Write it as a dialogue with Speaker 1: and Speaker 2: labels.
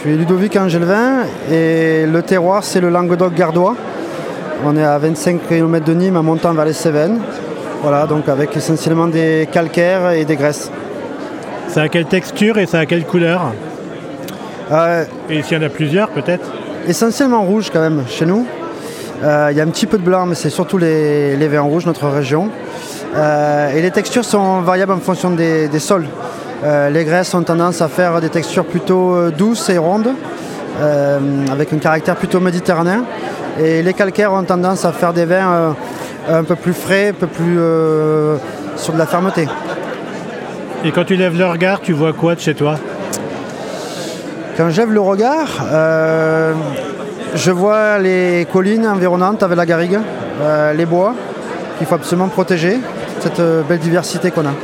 Speaker 1: suis Ludovic Angelvin et le terroir c'est le Languedoc gardois. On est à 25 km de Nîmes en montant vers les Cévennes. Voilà, donc avec essentiellement des calcaires et des graisses.
Speaker 2: Ça a quelle texture et ça a quelle couleur
Speaker 1: Euh,
Speaker 2: Et s'il y en a plusieurs peut-être
Speaker 1: essentiellement rouge quand même chez nous. Euh, Il y a un petit peu de blanc, mais c'est surtout les, les vins rouges, notre région. Euh, et les textures sont variables en fonction des, des sols. Euh, les graisses ont tendance à faire des textures plutôt euh, douces et rondes, euh, avec un caractère plutôt méditerranéen. Et les calcaires ont tendance à faire des vins un peu plus frais, un peu plus sur de la fermeté.
Speaker 2: Et quand tu lèves le regard, tu vois quoi de chez toi?
Speaker 1: Quand j'ève le regard, euh, je vois les collines environnantes avec la garrigue, euh, les bois qu'il faut absolument protéger, cette belle diversité qu'on a.